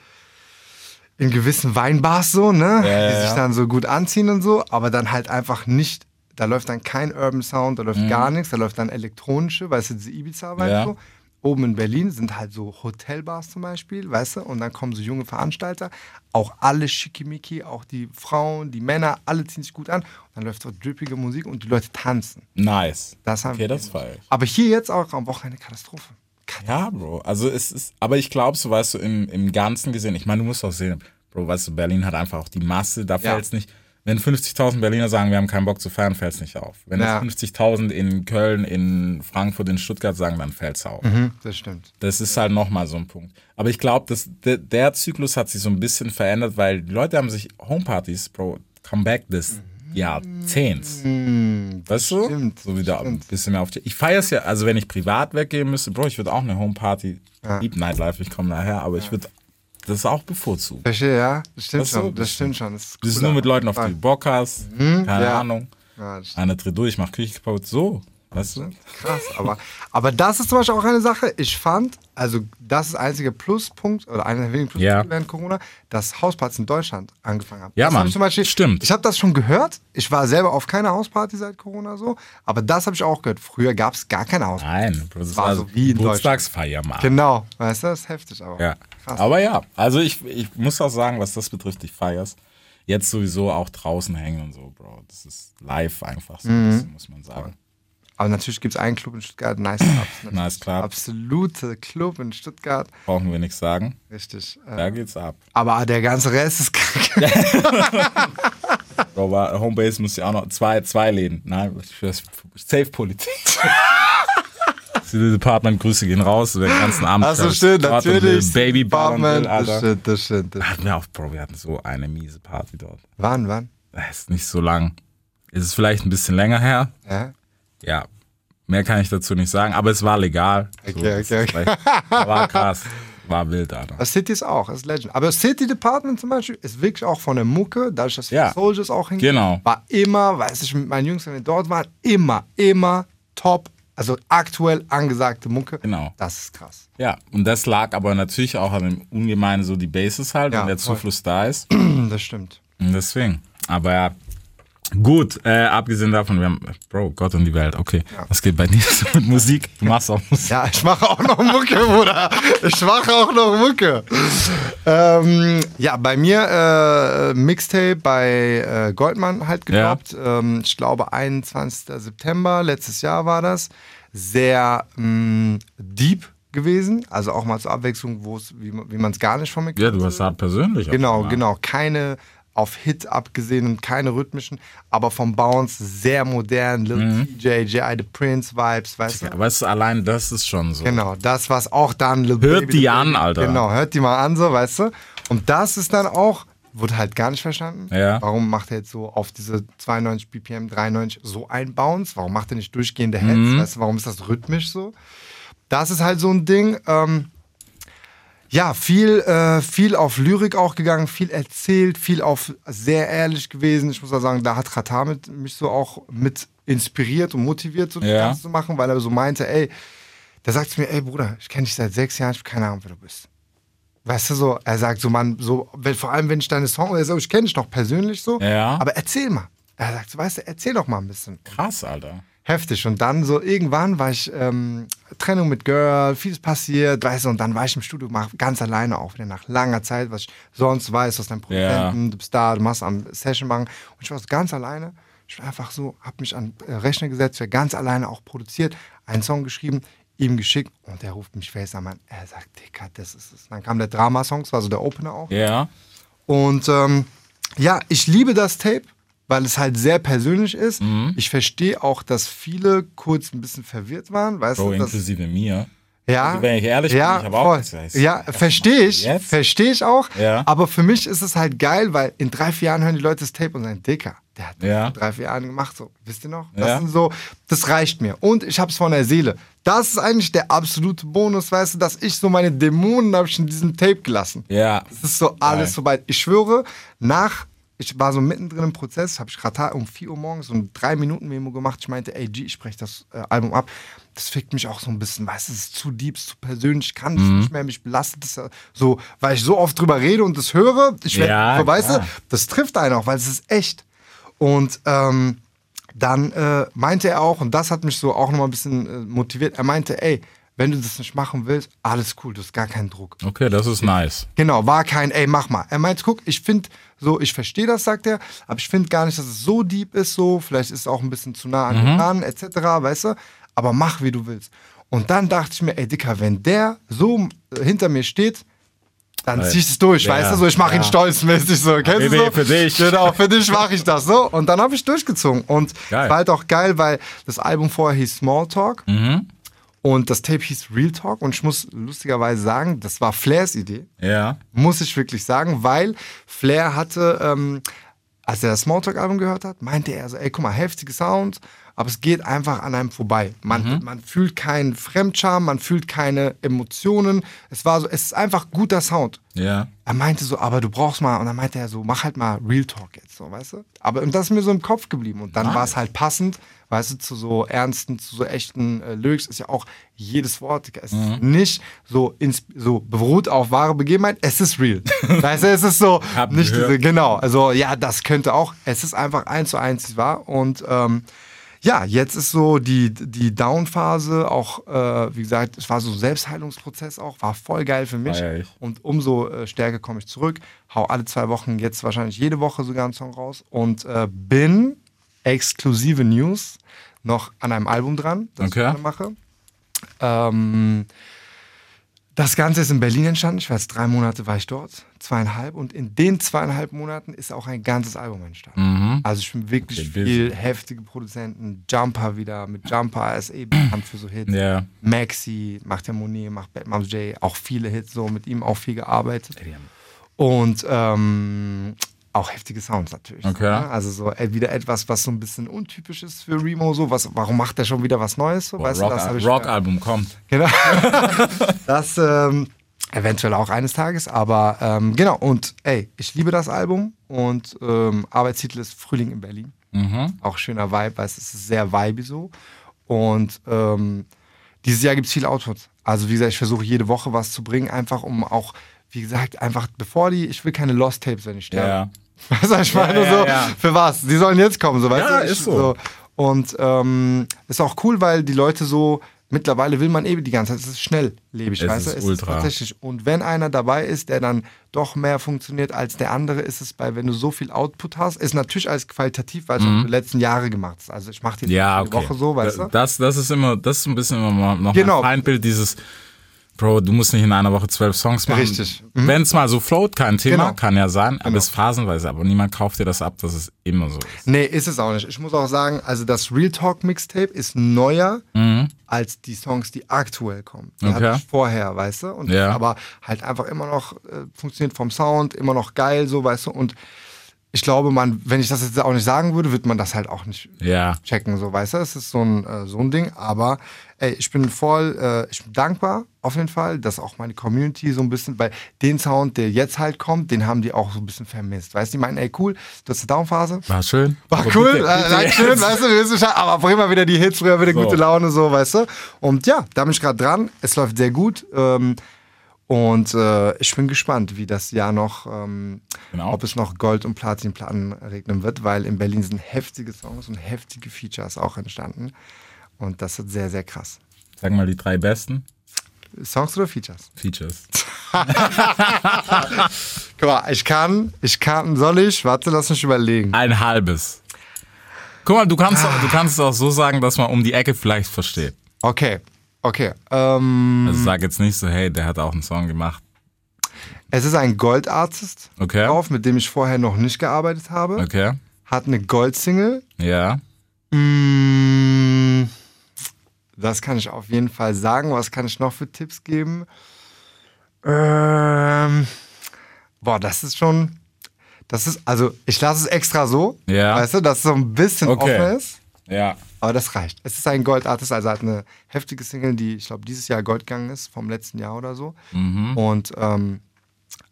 in gewissen Weinbars so, ne? Ja, die sich dann so gut anziehen und so, aber dann halt einfach nicht, da läuft dann kein Urban Sound, da läuft gar nichts, da läuft dann elektronische, weißt du, diese Ibiza-Vibe Mhm. So. Oben in Berlin sind halt so Hotelbars zum Beispiel, weißt du, und dann kommen so junge Veranstalter, auch alle schickimicki, auch die Frauen, die Männer, alle ziehen sich gut an. Und dann läuft so drippige Musik und die Leute tanzen. Nice. Das haben okay, wir. das feier ich. Aber hier jetzt auch am Wochenende Katastrophe. Ja, Bro. Also es ist, aber ich glaube, so weißt du, im, im Ganzen gesehen, ich meine, du musst auch sehen, Bro, weißt du, Berlin hat einfach auch die Masse, da Ja. fällt's nicht. Wenn 50.000 Berliner sagen, wir haben keinen Bock zu feiern, fällt's nicht auf. Wenn Ja. es 50.000 in Köln, in Frankfurt, in Stuttgart sagen, dann fällt's auf. Mhm, das stimmt. Das ist halt nochmal so ein Punkt. Aber ich glaube, der, der Zyklus hat sich so ein bisschen verändert, weil die Leute haben sich Homepartys, Bro, Comeback des Jahrzehnts. weißt du? Mhm. stimmt, So wieder ein stimmt. bisschen mehr auf die. Ich feiere es ja, also wenn ich privat weggehen müsste, Bro, ich würde auch eine Homeparty, Deep Nightlife, ich komme daher, aber ich würde das auch bevorzugen. Verstehe, ja. Das stimmt du, schon. Das das- stimmt schon. Das ist, Das ist nur mit Leuten, auf die du Bock hast, keine ja. Ahnung. Ja, das Einer dreht durch, macht Küche kaputt, so. Weißt du? Krass, aber, aber das ist zum Beispiel auch eine Sache. Ich fand, also das ist der einzige Pluspunkt oder einer der wenigen Pluspunkte Ja. während Corona, dass Hauspartys in Deutschland angefangen haben. Ja, das hab Mann. Ich zum Beispiel, Stimmt. Ich habe das schon gehört. Ich war selber auf keiner Hausparty seit Corona so, aber das habe ich auch gehört. Früher gab es gar keine Hausparty. Nein, das War war, so wie in Geburtstagsfeier, Mann. Genau, weißt du, das ist heftig aber. Ja. Krass. Aber ja, also ich, ich muss auch sagen, was das betrifft, ich feier's. Jetzt sowieso auch draußen hängen und so, Bro. Das ist live einfach so, ein bisschen, muss man sagen. Aber natürlich gibt es einen Club in Stuttgart, Nice Clubs. Nice Club. Absolute Club in Stuttgart. Brauchen wir nichts sagen. Richtig. Äh, Da geht's ab. aber der ganze Rest ist kacke. Bro, Homebase muss ja auch noch zwei, zwei Läden. Nein, ich City Department, Grüße gehen raus, den ganzen Abend. Achso, stimmt, natürlich. Baby Department, Das stimmt, das stimmt. Das Hatten wir auch, Bro, wir hatten so eine miese Party dort. Wann, wann? Das ist nicht so lang. Ist es vielleicht ein bisschen länger her? Ja? Ja, mehr kann ich dazu nicht sagen, aber es war legal. Okay, das okay, okay. War krass. War wild, Alter. Das City ist auch, ist Legend. Aber das City Department zum Beispiel ist wirklich auch von der Mucke, dadurch, dass ja. Soldiers auch hingehen, Genau. war immer, weiß ich, mit meinen Jungs, wenn wir dort waren, immer, immer top. Also aktuell angesagte Mucke. Genau. Das ist krass. Ja, und das lag aber natürlich auch an dem Ungemeinen so die Basis halt, Ja, wenn der voll. Zufluss da ist. Das stimmt. Und deswegen. Aber ja. Gut, äh, abgesehen davon, wir haben, Bro, Gott und die Welt, okay. Was geht bei dir so mit Musik? Du machst auch Musik. Ja, ich mache auch noch Mucke, Bruder. Ich mache auch noch Mucke. Ähm, ja, bei mir äh, Mixtape bei äh, Goldmann halt gedroppt. Ähm, ich glaube 21. September, letztes Jahr war das. Sehr mh, deep gewesen. Also auch mal zur Abwechslung, wo es, wie, man- wie man es gar nicht von mir Ja, kennt. du hast hart persönlich. Genau, genau. Keine auf Hit abgesehen und keine rhythmischen, aber vom Bounce sehr modern. Lil Mhm. TJ, J.I. The Prince Vibes, weißt du? Ja, weißt du, allein das ist schon so. Genau, das, was auch dann Lil Hört Baby, die an, Alter. Genau, hört die mal an, so, weißt du? Und das ist dann auch, wurde halt gar nicht verstanden. Ja. Warum macht er jetzt so auf diese 92 BPM, 93 so ein Bounce? Warum macht er nicht durchgehende Heads? Mhm. Weißt du, warum ist das rhythmisch so? Das ist halt so ein Ding. Ähm, ja, viel, äh, viel auf Lyrik auch gegangen, viel erzählt, viel auf sehr ehrlich gewesen. Ich muss auch sagen, da hat Katar mit, mich so auch mit inspiriert und motiviert, so das Ja. Ganze zu machen, weil er so meinte, ey, der sagt mir, ey Bruder, ich kenne dich seit sechs Jahren, ich habe keine Ahnung, wer du bist. Weißt du so, er sagt so, Mann, so, wenn, vor allem wenn ich deine er sagt, ich kenne dich doch persönlich so, Ja. aber erzähl mal. Er sagt so, weißt du, erzähl doch mal ein bisschen. Krass, Alter. Heftig. Und dann so irgendwann war ich ähm, Trennung mit Girl, vieles passiert, weißt du, und dann war ich im Studio mach ganz alleine auch wieder nach langer Zeit, was ich sonst weiß aus deinem Produzenten, du bist da, du machst am Session machen. Und ich war so ganz alleine. Ich war einfach so, hab mich an äh, Rechner gesetzt, ganz alleine auch produziert, einen Song geschrieben, ihm geschickt und der ruft mich face an, Mann. Er sagt, Dicker, das ist es. Dann kam der Drama-Song, das war so der Opener auch. Ja. Und ähm, ja, ich liebe das Tape, weil es halt sehr persönlich ist. Mhm. Ich verstehe auch, dass viele kurz ein bisschen verwirrt waren. Weißt Bro, du, dass, inklusive mir. Ja, Also, wenn ich ehrlich ja, bin, ich habe auch gesagt, Ja, verstehe ich. Verstehe ich auch. Ja. Aber für mich ist es halt geil, weil in drei, vier Jahren hören die Leute das Tape und sagen, Dicker, der hat das Ja. vor drei, vier Jahren gemacht. So, wisst ihr noch? Das Ja. sind so, das reicht mir. Und ich habe es von der Seele. Das ist eigentlich der absolute Bonus, weißt du, dass ich so meine Dämonen habe ich in diesem Tape gelassen. Ja. Es ist so alles soweit. Ich schwöre, nach, ich war so mittendrin im Prozess, habe ich gerade um 4 Uhr morgens so ein 3-Minuten-Memo gemacht. Ich meinte, ey G, ich spreche das äh, Album ab. Das fickt mich auch so ein bisschen, weißt du, es ist zu deep, es ist zu persönlich, ich kann Mhm. nicht mehr, mich belastet ja so, weil ich so oft drüber rede und das höre. Ich werd, Ja, so, weißt du, das trifft einen auch, weil es ist echt. Und ähm, dann äh, meinte er auch, und das hat mich so auch nochmal ein bisschen äh, motiviert, er meinte, ey, wenn du das nicht machen willst, alles cool, du hast gar keinen Druck. Okay, das ist nice. Genau, war kein, ey, mach mal. Er meint, guck, ich finde so, ich verstehe das, sagt er, aber ich finde gar nicht, dass es so deep ist, so, vielleicht ist es auch ein bisschen zu nah an Mhm. dir dran, etc., weißt du, aber mach, wie du willst. Und dann dachte ich mir, ey, Dicker, wenn der so hinter mir steht, dann zieh ich es durch, Ja, weißt du, so, ich mache ihn ja. stolzmäßig, so, kennst du so? für dich. Genau, für dich mache ich das, so. Und dann habe ich durchgezogen. Und Geil. war halt auch geil, weil das Album vorher hieß Small Talk. Mhm. Und das Tape hieß Real Talk und ich muss lustigerweise sagen, das war Flairs Idee Ja. muss ich wirklich sagen, weil Flair hatte, ähm, als er das Smalltalk-Album gehört hat, meinte er so, ey, guck mal, heftige Sound, aber es geht einfach an einem vorbei. Man, man fühlt keinen Fremdscham, man fühlt keine Emotionen. Es war so, es ist einfach guter Sound. Ja. Er meinte so, aber du brauchst mal, und dann meinte er so, mach halt mal Real Talk jetzt, so, weißt du? Aber und das ist mir so im Kopf geblieben. Und dann Nice. war es halt passend, weißt du, zu so ernsten, zu so echten äh, Lyrics ist ja auch jedes Wort, es ist nicht so, ins, so beruht auf wahre Begebenheit, es ist real. weißt du, es ist so, Hab nicht diese, genau, also ja, das könnte auch, es ist einfach eins zu eins wahr und ähm, ja, jetzt ist so die, die Down-Phase auch, äh, wie gesagt, es war so ein Selbstheilungsprozess auch, war voll geil für mich. Feier ich. Und umso äh, stärker komme ich zurück, hau alle zwei Wochen, jetzt wahrscheinlich jede Woche sogar einen Song raus und äh, bin exklusive News noch an einem Album dran, das Okay. ich mache. Ähm, das Ganze ist in Berlin entstanden. Ich war jetzt drei Monate war ich dort, zweieinhalb. Und in den zweieinhalb Monaten ist auch ein ganzes Album entstanden. Also ich bin wirklich Okay, viel heftige Produzenten. Jumper wieder mit Jumper, er ist eh bekannt für so Hits. Ja. Maxi macht ja Moni, macht Bad Moms J, auch viele Hits, so mit ihm auch viel gearbeitet. Und ähm, auch heftige Sounds natürlich. Okay. So, ne? Also so äh, wieder etwas, was so ein bisschen untypisch ist für Remo. So, was, warum macht er schon wieder was Neues? So, Boah, weißt du, das hab Rock- ich- Rock-Album kommt. Genau. das ähm, eventuell auch eines Tages, aber ähm, genau. Und ey, ich liebe das Album und ähm, Arbeitstitel ist Frühling in Berlin. Mhm. Auch schöner Vibe, weil es ist sehr vibey so. Und ähm, dieses Jahr gibt es viele Outputs. Also wie gesagt, ich versuche jede Woche was zu bringen, einfach um auch, wie gesagt, einfach bevor die, ich will keine Lost Tapes, wenn ich sterbe. Ja. Weißt du, ich meine Ja, so, ja. für was? Die sollen jetzt kommen, so weißt Ja, du? Ich- ist so. Und ähm, ist auch cool, weil die Leute so, mittlerweile will man eh die ganze Zeit, es ist schnelllebig, Es weißt du? ist Es ultra. tatsächlich. Und wenn einer dabei ist, der dann doch mehr funktioniert als der andere, ist es bei, wenn du so viel Output hast, ist natürlich als qualitativ, weil es auch die letzten Jahre gemacht ist. Also ich mache die Mhm. Ja, okay. Woche so, weißt du? das, das ist immer, das ist ein bisschen immer noch Genau. ein Feindbild dieses, Bro, du musst nicht in einer Woche zwölf Songs machen. Richtig. Mhm. Wenn es mal so float, kein Thema, Genau. kann ja sein, aber es ist phasenweise, aber niemand kauft dir das ab, dass es immer so ist. Nee, ist es auch nicht. Ich muss auch sagen, also das Real Talk Mixtape ist neuer als die Songs, die aktuell kommen. Die Mhm. Okay. hatte ich vorher, weißt du? Und Ja. aber halt einfach immer noch äh, funktioniert vom Sound, immer noch geil, so, weißt du? Und ich glaube, man, wenn ich das jetzt auch nicht sagen würde, wird man das halt auch nicht Ja. checken, so, weißt du? Es ist so ein, äh, so ein Ding, aber ey, ich bin voll, äh, ich bin dankbar auf jeden Fall, dass auch meine Community so ein bisschen, weil den Sound, der jetzt halt kommt, den haben die auch so ein bisschen vermisst, weißt du? Die meinen, ey, cool, du hast eine Downphase, War schön. war Aber cool, bitte, äh, bitte Dankeschön, jetzt. weißt du, wir wissen schon, aber bring mal wieder die Hits, früher wieder So. gute Laune, so, weißt du. Und ja, da bin ich gerade dran, es läuft sehr gut. Ähm, Und äh, ich bin gespannt, wie das Jahr noch, ähm, Genau. ob es noch Gold- und Platinplatten regnen wird, weil in Berlin sind heftige Songs und heftige Features auch entstanden. Und das ist sehr, sehr krass. Sag mal die drei besten Songs oder Features? Features. Guck mal, ich kann, ich kann, soll ich? Warte, lass mich überlegen. Ein halbes. Guck mal, du kannst, auch, du kannst es auch so sagen, dass man um die Ecke vielleicht versteht. Okay, okay. Ähm, Also sag jetzt nicht so, hey, der hat auch einen Song gemacht. es ist ein Gold-Artist Okay. drauf, mit dem ich vorher noch nicht gearbeitet habe. Okay. Hat eine Gold-Single. Ja. Mm, Das kann ich auf jeden Fall sagen. Was kann ich noch für Tipps geben? Ähm, boah, das ist schon. Das ist, also ich lasse es extra so, Ja. weißt du, dass es so ein bisschen Okay. offen ist. Ja. Aber das reicht. Es ist ein Goldartist, also hat eine heftige Single, die, ich glaube, dieses Jahr Gold gegangen ist, vom letzten Jahr oder so. Mhm. Und ähm,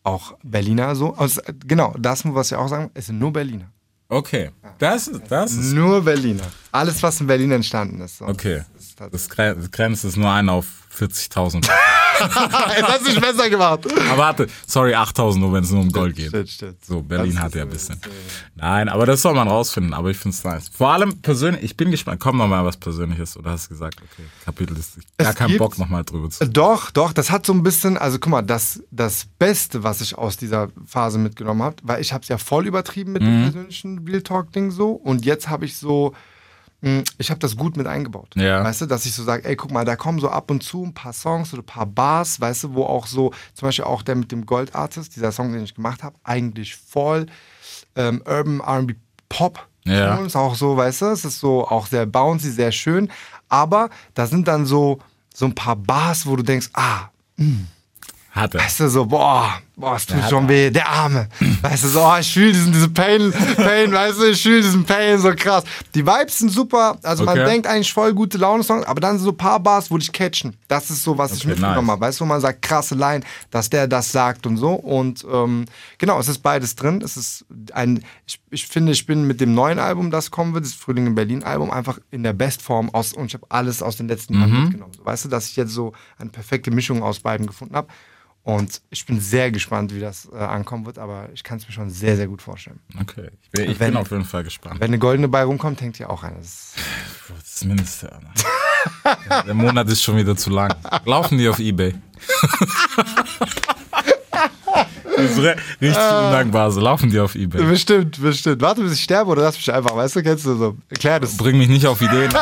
auch Berliner so. Also, genau, das muss was ich auch sagen, es sind nur Berliner. Okay. Das ist, das ist. Nur Berliner. Alles, was in Berlin entstanden ist. So. Okay. Das ist das grenzt es nur ein auf 40.000. Jetzt hast du dich besser gemacht. aber warte, sorry, 8.000 nur, wenn es nur um Gold geht. Stimmt, stimmt. So, Berlin Das hat ja ein bisschen. Nein, aber das soll man rausfinden, aber ich finde es nice. Vor allem persönlich, ich bin gespannt, komm noch mal was Persönliches oder hast du gesagt, okay, Kapitel ist, ich gar Es keinen Bock nochmal drüber zu. Doch, doch, das hat so ein bisschen, also guck mal, das, das Beste, was ich aus dieser Phase mitgenommen habe, weil ich habe es ja voll übertrieben mit Mhm. dem persönlichen Real Talk-Ding so und jetzt habe ich so, ich habe das gut mit eingebaut. Ja. Weißt du, dass ich so sage, ey, guck mal, da kommen so ab und zu ein paar Songs oder ein paar Bars, weißt du, wo auch so, zum Beispiel auch der mit dem Gold Artist, dieser Song, den ich gemacht habe, eigentlich voll ähm, Urban RB Pop. Ja. Ist auch so, weißt du, es ist so auch sehr bouncy, sehr schön. Aber da sind dann so, so ein paar Bars, wo du denkst, ah, Hatte. weißt du, so, boah, boah, es tut schon weh, der Arme. Weißt du, so, oh, ich fühle diesen, diesen Pain, Pain, weißt du, ich fühle diesen Pain, so krass. Die Vibes sind super, also man Okay. denkt eigentlich voll gute Laune-Songs, aber dann sind so ein paar Bars, wo dich catchen. Das ist so, was ich Okay, mitgenommen nice. habe. Weißt du, wo man sagt, krasse Line, dass der das sagt und so. Und ähm, genau, es ist beides drin. Es ist ein, ich, ich finde, ich bin mit dem neuen Album, das kommen wird, das Frühling in Berlin Album, einfach in der Bestform aus und ich habe alles aus den letzten Mhm. Jahren mitgenommen. Weißt du, dass ich jetzt so eine perfekte Mischung aus beiden gefunden habe. Und ich bin sehr gespannt, wie das äh, ankommen wird, aber ich kann es mir schon sehr, sehr gut vorstellen. Okay. Ich, bin, ich Wenn- bin auf jeden Fall gespannt. Wenn eine goldene bei rumkommt, hängt ihr auch ein. Das ist Das ist Mindeste. Alter. Der Monat ist schon wieder zu lang. Laufen die auf Ebay? Richtig undankbar. So laufen die auf Ebay. bestimmt, bestimmt. Warte, bis ich sterbe oder lass mich einfach, weißt du, kennst du so. Erklär das. Bring mich nicht auf Ideen.